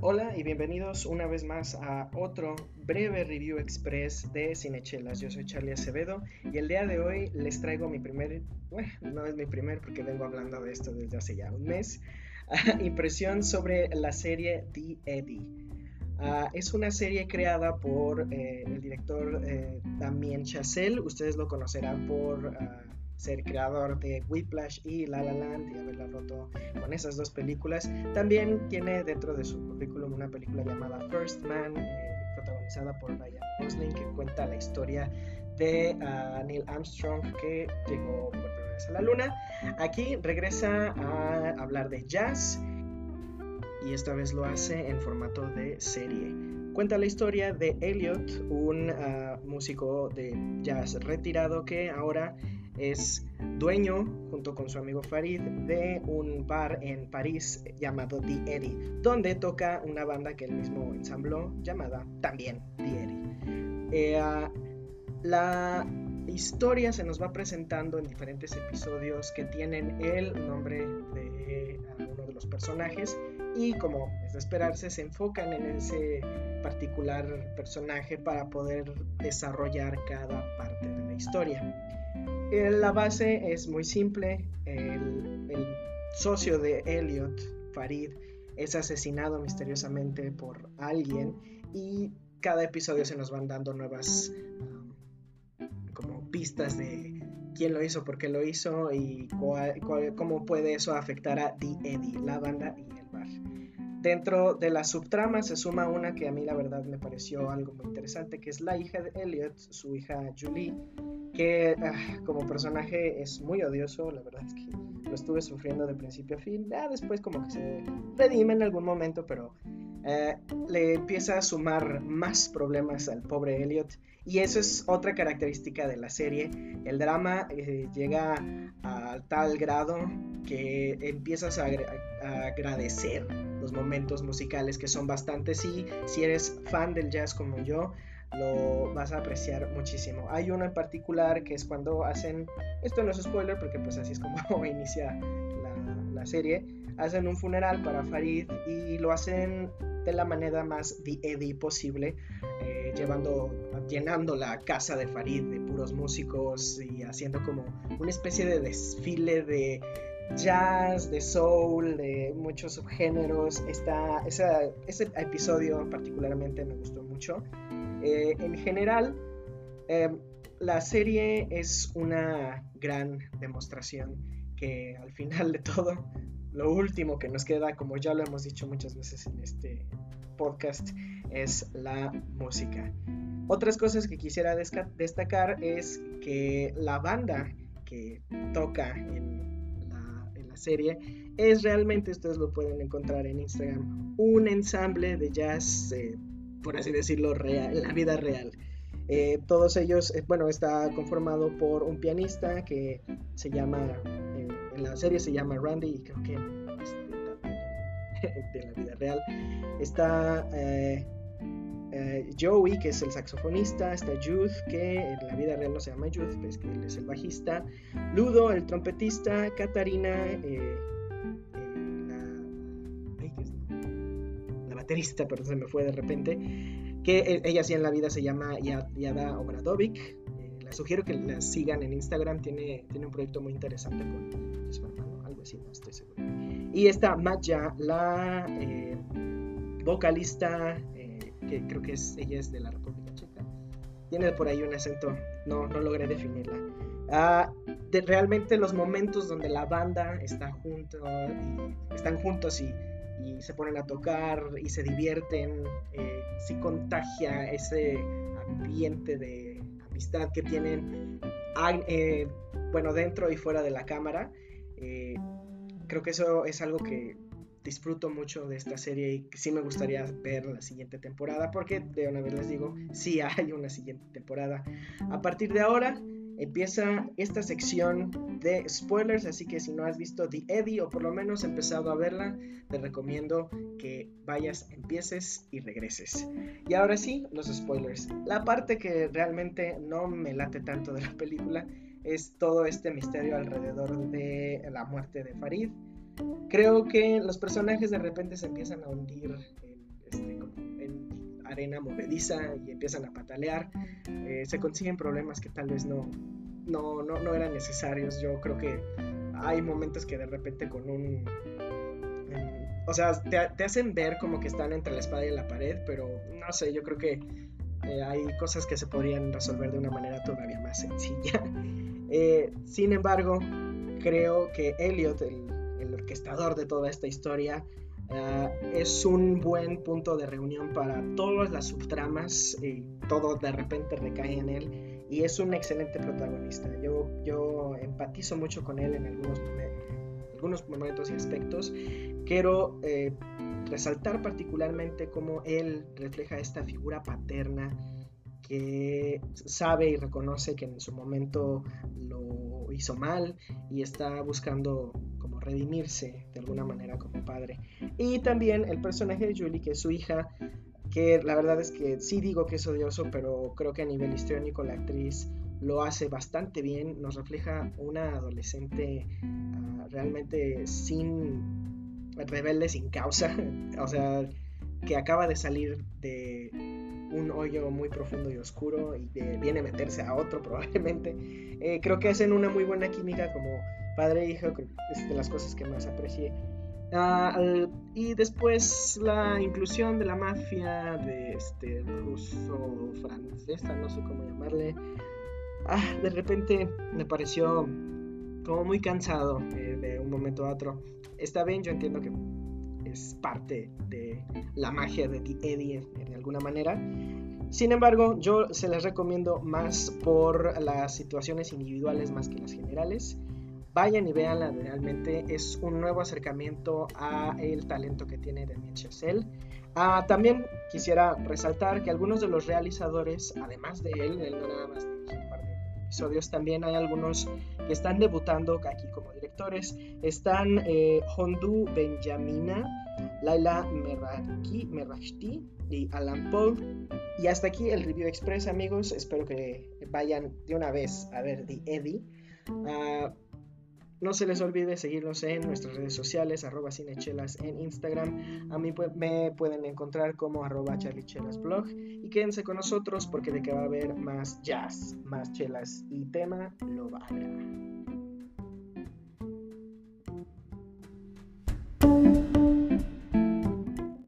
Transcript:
Hola y bienvenidos una vez más a otro breve review express de Cinechelas. Yo soy Charlie Acevedo y el día de hoy les traigo mi primer, bueno, no es mi primer porque vengo hablando de esto desde hace ya un mes, impresión sobre la serie The Eddie. Ah, es una serie creada por eh, el director eh, Damien Chazelle. Ustedes lo conocerán por ah, ser creador de Whiplash y La La Land y haberla roto con esas dos películas. También tiene dentro de su currículum una película llamada First Man, eh, protagonizada por Ryan Gosling, que cuenta la historia de ah, Neil Armstrong que llegó por primera vez a la luna. Aquí regresa a hablar de jazz y esta vez lo hace en formato de serie. Cuenta la historia de Elliot, un ah, músico de jazz retirado que ahora es dueño, junto con su amigo Farid, de un bar en París llamado The Eddie, donde toca una banda que él mismo ensambló llamada también The Eddie. Eh, la historia se nos va presentando en diferentes episodios que tienen el nombre de uno de los personajes y como es de esperarse se enfocan en ese particular personaje para poder desarrollar cada parte de la historia. Eh, La base es muy simple. El, socio de Elliot, Farid, es asesinado misteriosamente por alguien y cada episodio se nos van dando nuevas um, como pistas de quién lo hizo, por qué lo hizo y cómo puede eso afectar a The Eddie, la banda y el bar. Dentro de la subtrama se suma una que a mí la verdad me pareció algo muy interesante, que es la hija de Elliot, su hija Julie, que ah, como personaje es muy odioso, la verdad es que lo estuve sufriendo de principio a fin, ya después como que se redime en algún momento, pero eh, le empieza a sumar más problemas al pobre Elliot. Y eso es otra característica de la serie, el drama eh, llega a tal grado que empiezas a, a agradecer los momentos musicales que son bastantes. Y si eres fan del jazz como yo, lo vas a apreciar muchísimo. Hay uno en particular que es cuando hacen, esto no es spoiler porque pues así es como inicia la, la serie, hacen un funeral para Farid y lo hacen de la manera más The Eddie posible, eh, llevando, llenando la casa de Farid de puros músicos y haciendo como una especie de desfile de jazz, de soul, de muchos subgéneros. Está, esa- ese episodio particularmente me gustó mucho. Eh, en general, eh, la serie es una gran demostración que al final de todo, lo último que nos queda, como ya lo hemos dicho muchas veces en este podcast, es la música. Otras cosas que quisiera destacar es que la banda que toca en la, en la serie es realmente, ustedes lo pueden encontrar en Instagram, un ensamble de jazz, eh, por así decirlo, real, la vida real. Eh, todos ellos, eh, bueno, está conformado por un pianista que se llama, en la serie se llama Randy y creo que este, de la vida real. Está eh, Joey, que es el saxofonista, está Jude, que en la vida real no se llama Jude, pero es que él es el bajista, Ludo, el trompetista, Katarina, baterista, perdón, se me fue de repente, que eh, ella sí en la vida se llama Ya- Yada Obradovic. Eh, les sugiero que la sigan en Instagram, tiene, tiene un proyecto muy interesante con su hermano, algo así, no estoy seguro. Y está Matja, la eh, vocalista, eh, que creo que es, ella es de la República Checa. Tiene por ahí un acento, no, no logré definirla. Ah, de- realmente los momentos donde la banda está junto y están juntos y, y se ponen a tocar y se divierten, eh, sí contagia ese ambiente de amistad que tienen. Ah, eh, bueno, dentro y fuera de la cámara. Eh, creo que eso es algo que disfruto mucho de esta serie y sí me gustaría ver la siguiente temporada porque de una vez les digo, sí hay una siguiente temporada. A partir de ahora empieza esta sección de spoilers, así que si no has visto The Eddie o por lo menos empezado a verla, te recomiendo que vayas, empieces y regreses. Y ahora sí, los spoilers. La parte que realmente no me late tanto de la película es todo este misterio alrededor de la muerte de Farid. Creo que los personajes de repente se empiezan a hundir arena movediza y empiezan a patalear. Eh, se consiguen problemas que tal vez no, no, no, no eran necesarios. Yo creo que hay momentos que de repente con un... o sea, te, te, hacen ver como que están entre la espada y la pared, pero no sé, yo creo que eh, hay cosas que se podrían resolver de una manera todavía más sencilla. Eh, sin embargo, creo que Elliot, el, el orquestador de toda esta historia, uh, es un buen punto de reunión para todas las subtramas y todo de repente recae en él y es un excelente protagonista. Yo, yo empatizo mucho con él en algunos, algunos momentos y aspectos. Quiero eh, resaltar particularmente cómo él refleja esta figura paterna que sabe y reconoce que en su momento lo hizo mal y está buscando redimirse de alguna manera como padre. Y también el personaje de Julie, que es su hija, que la verdad es que sí digo que es odioso, pero creo que a nivel histriónico la actriz lo hace bastante bien, nos refleja una adolescente uh, realmente sin rebelde, sin causa, o sea, que acaba de salir de un hoyo muy profundo y oscuro y viene a meterse a otro probablemente. Eh, creo que hacen una muy buena química como padre e hijo, es de las cosas que más aprecié. Uh, y después la inclusión de la mafia, de este ruso-francesa, no sé cómo llamarle. Ah, de repente me pareció como muy cansado eh, de un momento a otro. Está bien, yo entiendo que es parte de la magia de Eddie de alguna manera. Sin embargo, yo se les recomiendo más por las situaciones individuales más que las generales. Vayan y veanla, realmente es un nuevo acercamiento a el talento que tiene Damien Chazelle. Ah, también quisiera resaltar que algunos de los realizadores, además de él, él no nada más un par de episodios, también hay algunos que están debutando aquí como directores. Están eh, Hondu Benjamina, Laila Merrashti y Alan Paul. Y hasta aquí el Review Express, amigos. Espero que vayan de una vez a ver The Eddie. Uh, no se les olvide seguirnos en nuestras redes sociales, arroba cinechelas en Instagram. A mí me pueden encontrar como arroba charlichelasblog. Y quédense con nosotros porque de que va a haber más jazz, más chelas y tema, lo va a haber.